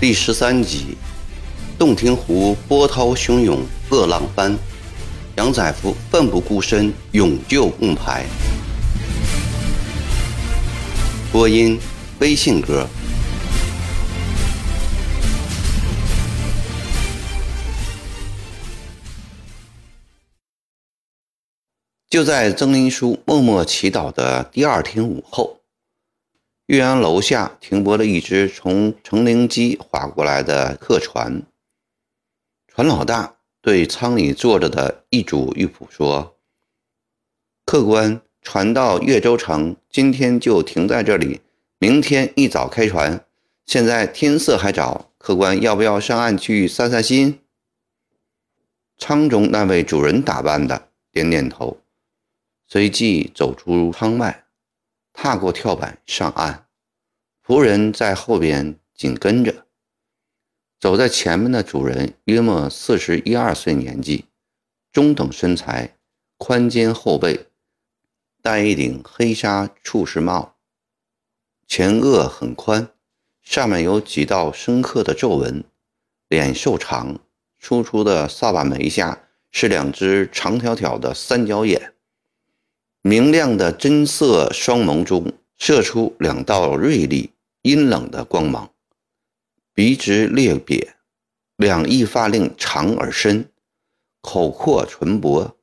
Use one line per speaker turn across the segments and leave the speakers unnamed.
第十三集，洞庭湖波涛汹涌，恶浪翻，杨载福奋不顾身，勇救孟排。播音：微信哥。就在曾林书默默祈祷的第二天午后。岳阳楼下停泊了一只从成陵矶划过来的客船。船老大对舱里坐着的一主玉仆说：“客官，船到岳州城，今天就停在这里，明天一早开船。现在天色还早，客官要不要上岸去散散心？”舱中那位主人打扮的点点头，随即走出舱外。踏过跳板上岸，仆人在后边紧跟着。走在前面的主人约莫四十一二岁年纪，中等身材，宽肩厚背，戴一顶黑纱处士帽，前额很宽，上面有几道深刻的皱纹，脸瘦长，粗粗的扫把眉下是两只长条条的三角眼。明亮的真色双眸中射出两道锐利、阴冷的光芒，鼻直裂瘪，两翼发令长而深，口阔唇薄，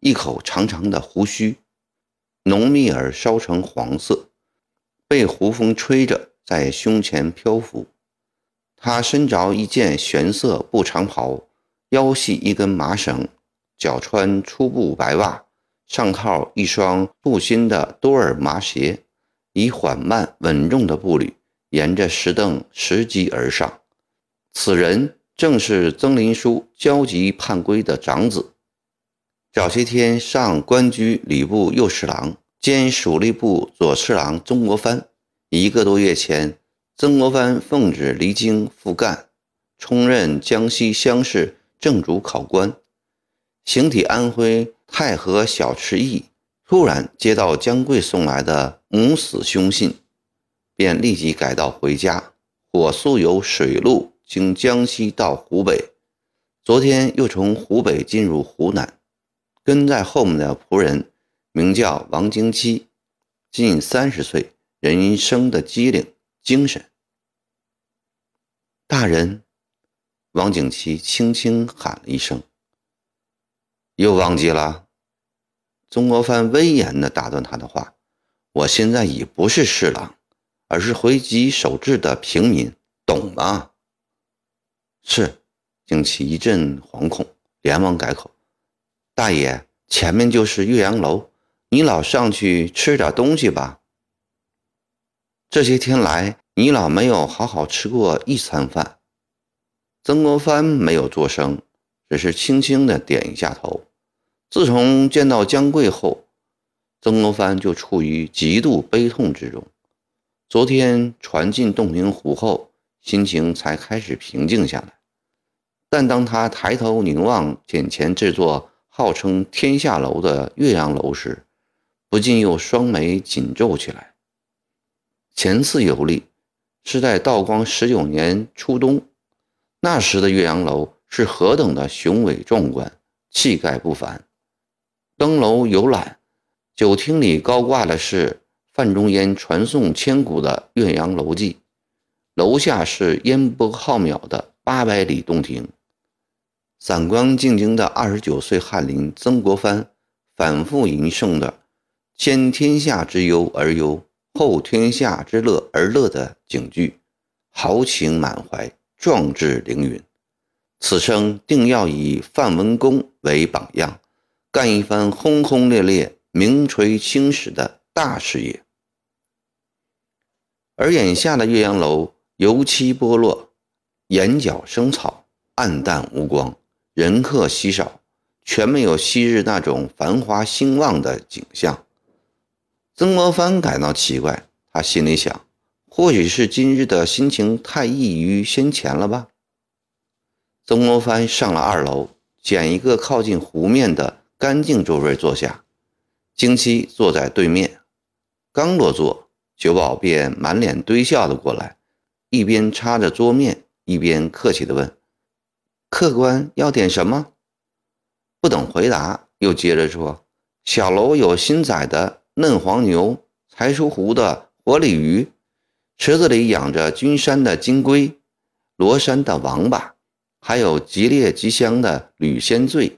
一口长长的胡须，浓密而烧成黄色，被胡风吹着在胸前漂浮。他身着一件玄色布长袍，腰系一根麻绳，脚穿粗布白袜。上靠一双布新的多尔麻鞋，以缓慢稳重的步履沿着石凳拾级而上。此人正是曾林书焦急叛归的长子，早些天上官居礼部右侍郎兼属吏部左侍郎曾国藩。一个多月前，曾国藩奉旨离京赴赣，充任江西乡试正主考官，形体安徽。太和小池驿突然接到江贵送来的母死凶信，便立即改道回家，火速由水路经江西到湖北，昨天又从湖北进入湖南。跟在后面的仆人名叫王经七，近三十岁，人生的机灵精神。大人，王景琦轻轻喊了一声。又忘记了？曾国藩威严地打断他的话：“我现在已不是侍郎，而是回籍守制的平民，懂吗？”是。景琦一阵惶恐，连忙改口：“大爷，前面就是岳阳楼，你老上去吃点东西吧。这些天来，你老没有好好吃过一餐饭。”曾国藩没有作声，只是轻轻地点一下头。自从见到江贵后，曾国藩就处于极度悲痛之中。昨天船进洞庭湖后，心情才开始平静下来。但当他抬头凝望眼前这座号称天下楼的岳阳楼时，不禁又双眉紧皱起来。前次游历是在道光十九年初冬，那时的岳阳楼是何等的雄伟壮观，气概不凡。登楼游览，酒厅里高挂的是范仲淹传颂千古的《岳阳楼记》，楼下是烟波浩渺的八百里洞庭。散光进京的二十九岁翰林曾国藩反复吟诵的“先天下之忧而忧，后天下之乐而乐”的警句，豪情满怀，壮志凌云。此生定要以范文公为榜样。干一番轰轰烈烈、名垂青史的大事业，而眼下的岳阳楼油漆剥落，眼角生草，暗淡无光，人客稀少，全没有昔日那种繁华兴旺的景象。曾国藩感到奇怪，他心里想：或许是今日的心情太异于先前了吧。曾国藩上了二楼，捡一个靠近湖面的。干净座位坐下，京七坐在对面。刚落座，酒保便满脸堆笑的过来，一边擦着桌面，一边客气地问：“客官要点什么？”不等回答，又接着说：“小楼有新宰的嫩黄牛，才出湖的活鲤鱼，池子里养着君山的金龟，罗山的王八，还有吉烈吉香的吕仙醉。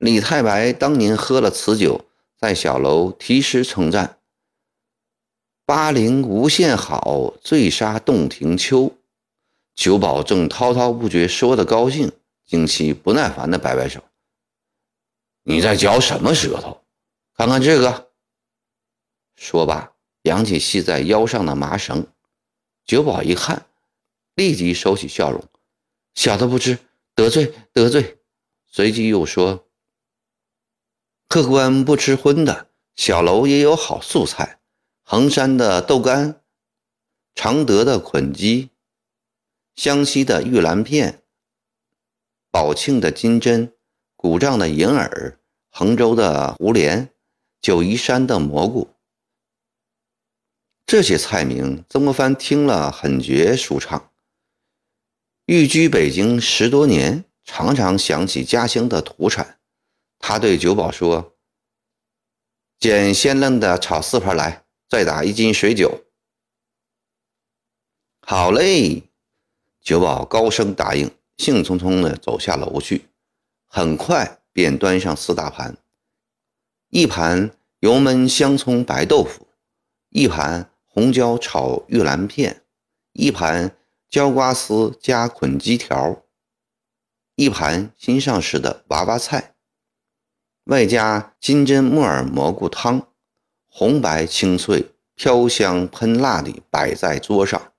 李太白当年喝了此酒，在小楼题诗称赞：‘巴陵无限好，醉杀洞庭秋。’酒保正滔滔不绝，说的高兴，惊奇不耐烦地摆摆手。”你在嚼什么舌头？看看这个。说罢，扬起系在腰上的麻绳。酒保一看，立即收起笑容：“小的不知，得罪得罪。”随即又说：“客官不吃荤的，小楼也有好素菜：衡山的豆干，常德的捆鸡，湘西的玉兰片，宝庆的金针。”古丈的银耳，衡州的胡莲，九嶷山的蘑菇，这些菜名，曾国藩听了很觉舒畅。寓居北京十多年，常常想起家乡的土产。他对酒保说：“捡鲜嫩的炒四盘来，再打一斤水酒。”好嘞，酒保高声答应，兴冲冲地走下楼去。很快便端上四大盘，一盘油焖香葱白豆腐，一盘红椒炒玉兰片，一盘椒瓜丝加捆鸡条，一盘新上市的娃娃菜，外加金针木耳蘑菇汤，红白清脆，飘香喷辣地摆在桌上。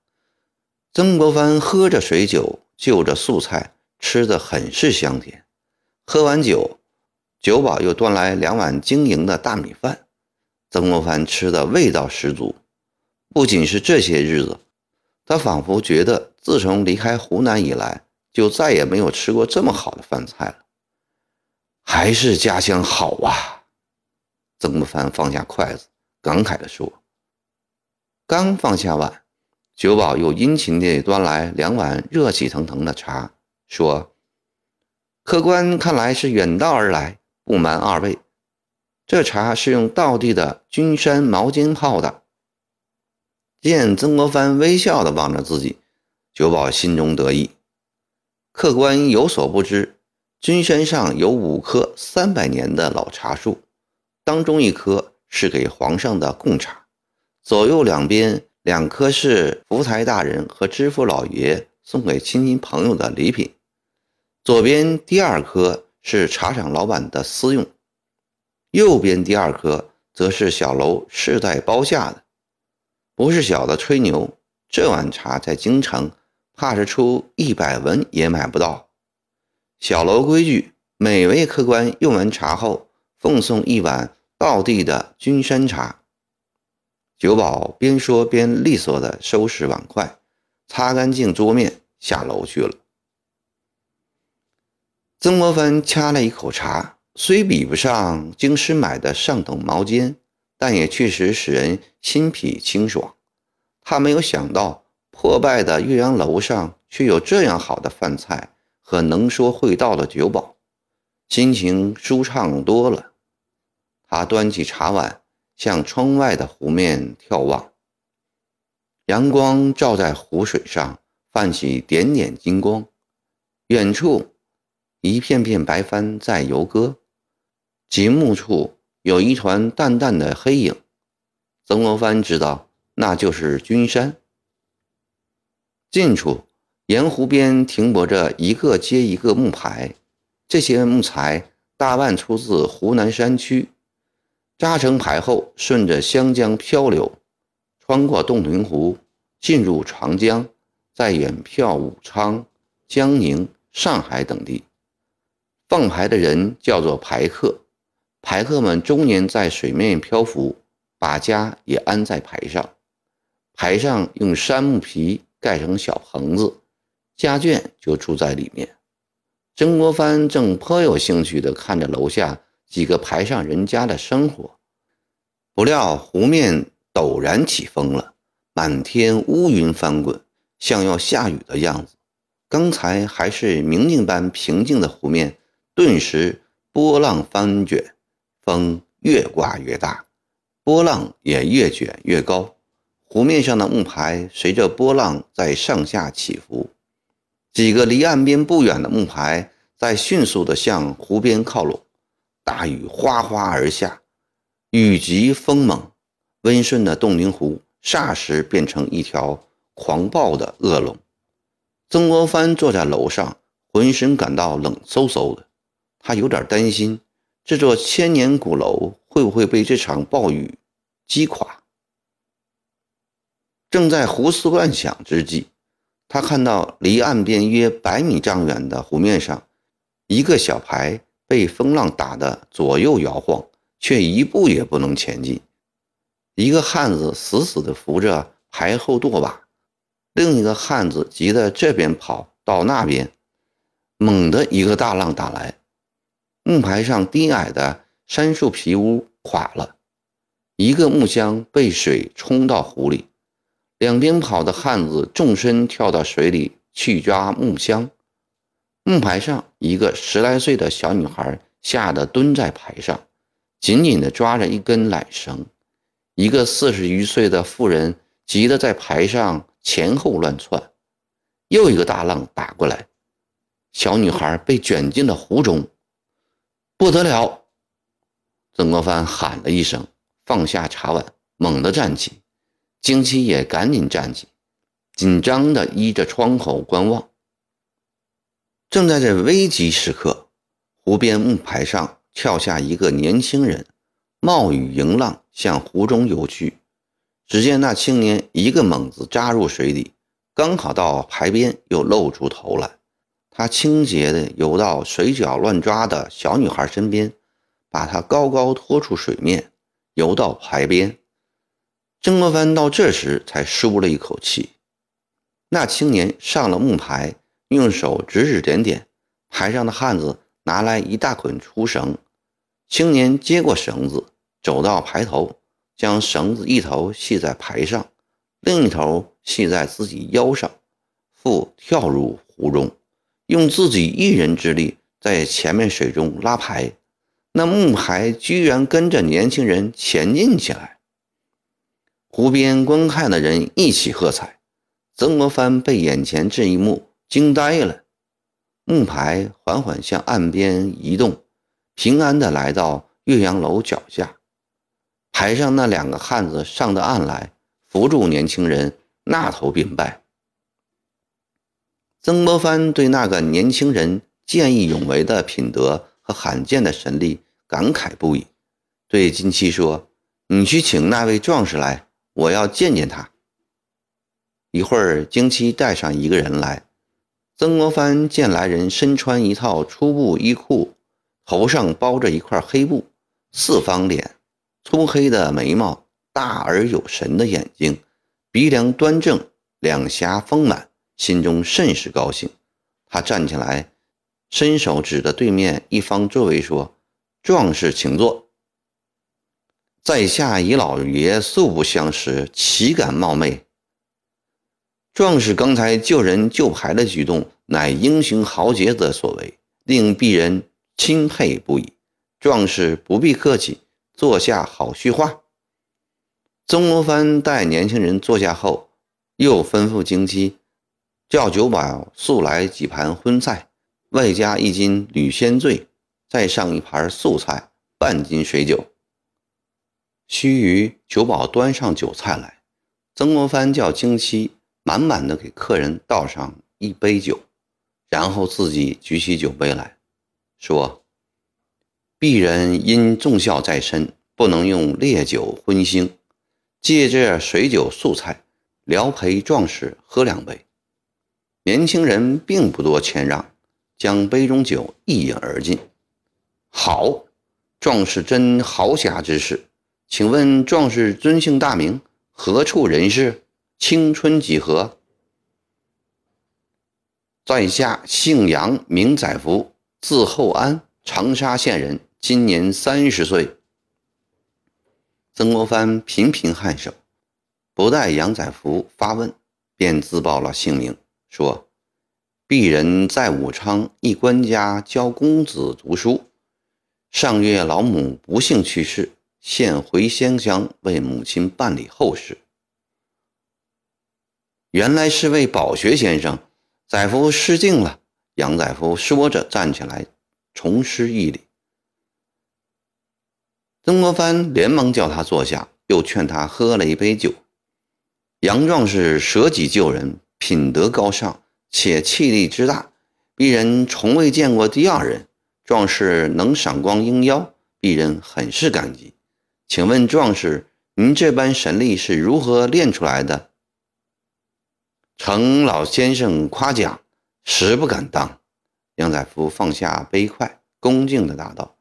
曾国藩喝着水酒，就着素菜，吃得很是香甜。喝完酒，酒保又端来两碗晶莹的大米饭。曾国藩吃的味道十足。不仅是这些日子，他仿佛觉得自从离开湖南以来，就再也没有吃过这么好的饭菜了。还是家乡好啊！曾国藩放下筷子，感慨地说。刚放下碗，酒保又殷勤地端来两碗热气腾腾的茶，说。客官看来是远道而来，不瞒二位，这茶是用道地的君山毛尖泡的。见曾国藩微笑地望着自己，酒保心中得意。客官有所不知，君山上有五棵三百年的老茶树，当中一棵是给皇上的贡茶，左右两边两棵是福台大人和知府老爷送给亲戚朋友的礼品。左边第二棵是茶厂老板的私用，右边第二棵则是小楼世代包下的。不是小的吹牛，这碗茶在京城怕是出一百文也买不到。小楼规矩，每位客官用完茶后，奉送一碗道地的君山茶。酒保边说边利索地收拾碗筷，擦干净桌面，下楼去了。曾国藩掐了一口茶，虽比不上京师买的上等毛尖，但也确实使人心脾清爽。他没有想到，破败的岳阳楼上却有这样好的饭菜和能说会道的酒保，心情舒畅多了。他端起茶碗，向窗外的湖面眺望，阳光照在湖水上，泛起点点金光，远处。一片片白帆在游歌，极目处有一团淡淡的黑影。曾国藩知道那就是君山。近处沿湖边停泊着一个接一个木牌，这些木材大半出自湖南山区，扎成牌后顺着湘江漂流，穿过洞庭湖，进入长江，再远眺武昌、江宁、上海等地。放牌的人叫做牌客，牌客们终年在水面漂浮，把家也安在牌上。牌上用杉木皮盖成小棚子，家眷就住在里面。曾国藩正颇有兴趣地看着楼下几个排上人家的生活，不料湖面陡然起风了，满天乌云翻滚，像要下雨的样子。刚才还是明镜般平静的湖面，顿时波浪翻卷，风越刮越大，波浪也越卷越高。湖面上的木牌随着波浪在上下起伏，几个离岸边不远的木牌在迅速地向湖边靠拢。大雨哗哗而下，雨急风猛，温顺的洞庭湖霎时变成一条狂暴的恶龙。曾国藩坐在楼上，浑身感到冷飕飕的，他有点担心这座千年古楼会不会被这场暴雨击垮。正在胡思乱想之际，他看到离岸边约百米丈远的湖面上，一个小牌被风浪打得左右摇晃，却一步也不能前进。一个汉子死死地扶着牌后舵把，另一个汉子急得这边跑到那边。猛地一个大浪打来，木牌上低矮的杉树皮屋垮了，一个木箱被水冲到湖里。两边跑的汉子纵身跳到水里去抓木箱，木牌上一个十来岁的小女孩吓得蹲在牌上，紧紧地抓着一根缆绳。一个四十余岁的妇人急得在牌上前后乱窜。又一个大浪打过来，小女孩被卷进了湖中。不得了！曾国藩喊了一声，放下茶碗，猛地站起。京七也赶紧站起，紧张地依着窗口观望。正在这危急时刻，湖边木牌上跳下一个年轻人，冒雨迎浪向湖中游去。只见那青年一个猛子扎入水里，刚好到牌边，又露出头来。他轻捷地游到水脚乱抓的小女孩身边，把她高高拖出水面，游到牌边。曾国藩到这时才舒了一口气。那青年上了木牌，用手指指点点，牌上的汉子拿来一大捆粗绳。青年接过绳子，走到牌头，将绳子一头系在牌上，另一头系在自己腰上，复跳入湖中，用自己一人之力在前面水中拉牌。那木牌居然跟着年轻人前进起来。湖边观看的人一起喝彩，曾国藩被眼前这一幕惊呆了。木牌缓缓向岸边移动，平安地来到岳阳楼脚下。牌上那两个汉子上的岸来，扶住年轻人，纳头便拜。曾国藩对那个年轻人见义勇为的品德和罕见的神力感慨不已，对金七说：“你去请那位壮士来。”我要见见他。一会儿，京七带上一个人来。曾国藩见来人身穿一套粗布衣裤，头上包着一块黑布，四方脸，粗黑的眉毛，大而有神的眼睛，鼻梁端正，两颊丰满，心中甚是高兴。他站起来，伸手指着对面一方座位说：“壮士请坐。”在下与老爷素不相识，岂敢冒昧？壮士刚才救人救牌的举动，乃英雄豪杰的所为，令鄙人钦佩不已。壮士不必客气，坐下好叙话。曾国藩待年轻人坐下后，又吩咐京七叫酒保速来几盘荤菜，外加一斤吕鲜醉，再上一盘素菜，半斤水酒。须臾，酒保端上酒菜来，曾国藩叫京七满满的给客人倒上一杯酒，然后自己举起酒杯来说：“鄙人因重孝在身，不能用烈酒荤腥，借这水酒素菜，聊陪壮士喝两杯。”年轻人并不多谦让，将杯中酒一饮而尽。好，壮士真豪侠之士。请问壮士尊姓大名？何处人士？青春几何？在下姓杨，名载福，字厚安，长沙县人，今年三十岁。曾国藩频频颔首，不待杨载福发问，便自报了姓名，说：“鄙人在武昌一官家教公子读书，上月老母不幸去世，现回仙乡为母亲办理后事。”原来是位饱学先生，载夫失敬了。杨载夫说着站起来，重施一礼。曾国藩连忙叫他坐下，又劝他喝了一杯酒。杨壮士舍己救人，品德高尚，且气力之大，鄙人从未见过第二人。壮士能赏光应邀，鄙人很是感激。请问壮士，您这般神力是如何练出来的？承老先生夸奖，实不敢当。杨载福放下杯筷，恭敬地答道：“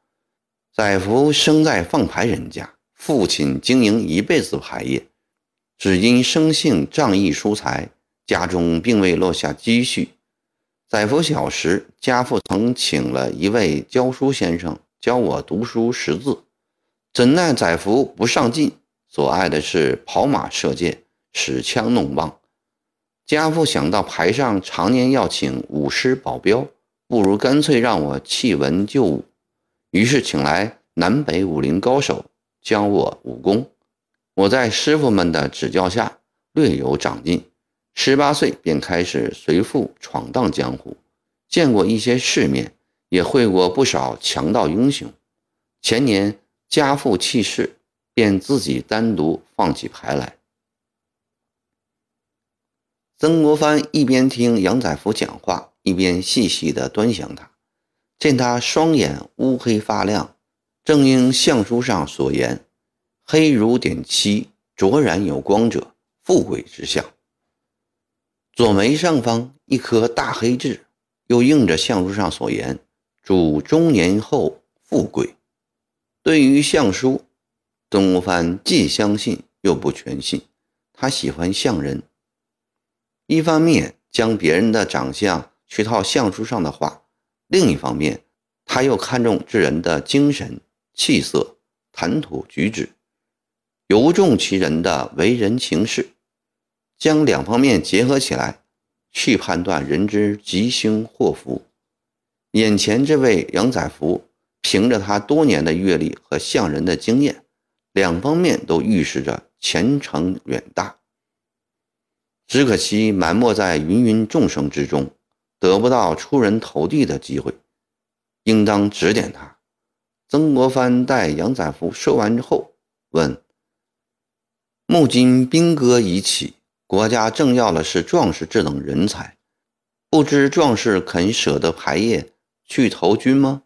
载福生在放牌人家，父亲经营一辈子牌业。”只因生性仗义疏财，家中并未落下积蓄。载福小时，家父曾请了一位教书先生教我读书识字，怎奈载福不上进，所爱的是跑马射箭、使枪弄棒。家父想到牌上常年要请武师保镖，不如干脆让我弃文就武，于是请来南北武林高手教我武功。我在师傅们的指教下略有长进，十八岁便开始随父闯荡江湖，见过一些世面，也会过不少强盗英雄。前年家父去世，便自己单独放起牌来。曾国藩一边听杨载福讲话，一边细细地端详他，见他双眼乌黑发亮，正应相书上所言。黑如点漆，卓然有光者，富贵之相。左眉上方一颗大黑痣，又应着相书上所言，主中年后富贵。对于相书，曾国藩既相信又不全信。他喜欢相人，一方面将别人的长相去套相书上的话，另一方面他又看重这人的精神气色、谈吐举止。尤重其人的为人情事，将两方面结合起来，去判断人之吉凶祸福。眼前这位杨载福，凭着他多年的阅历和相人的经验，两方面都预示着前程远大。只可惜埋没在芸芸众生之中，得不到出人头地的机会，应当指点他。曾国藩待杨载福说完之后，问。目今兵戈已起，国家正要的是壮士这等人才，不知壮士肯舍得排业去投军吗？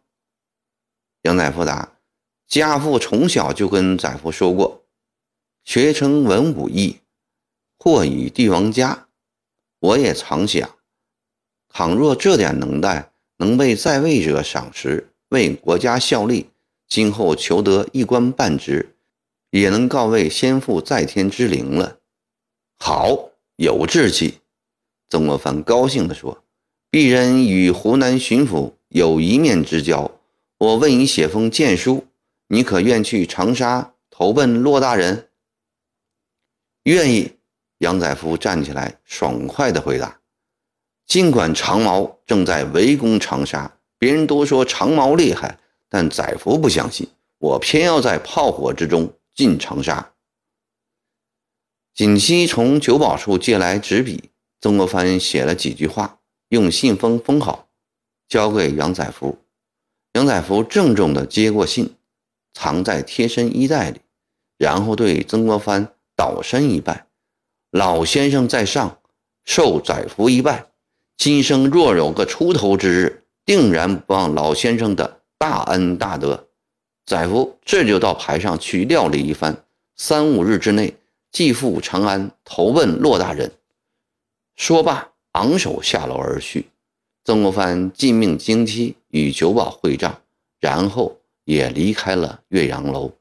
杨载福答：“家父从小就跟载福说过，学成文武艺，或以帝王家。我也常想，倘若这点能耐能被在位者赏识，为国家效力，今后求得一官半职。”也能告慰先父在天之灵了。好，有志气。曾国藩高兴地说：“鄙人与湖南巡抚有一面之交，我为你写封荐书，你可愿去长沙投奔骆大人？”愿意。杨载福站起来，爽快地回答：“尽管长毛正在围攻长沙，别人都说长毛厉害，但载福不相信，我偏要在炮火之中。”进长沙，锦溪从酒保处借来纸笔，曾国藩写了几句话，用信封封好，交给杨载福。杨载福郑重地接过信，藏在贴身衣袋里，然后对曾国藩倒身一拜：“老先生在上，受载福一拜。今生若有个出头之日，定然不忘老先生的大恩大德。”载福这就到牌上去料理一番，三五日之内即赴长安投奔骆大人。说罢，昂首下楼而去。曾国藩尽命京期与九保会账，然后也离开了岳阳楼。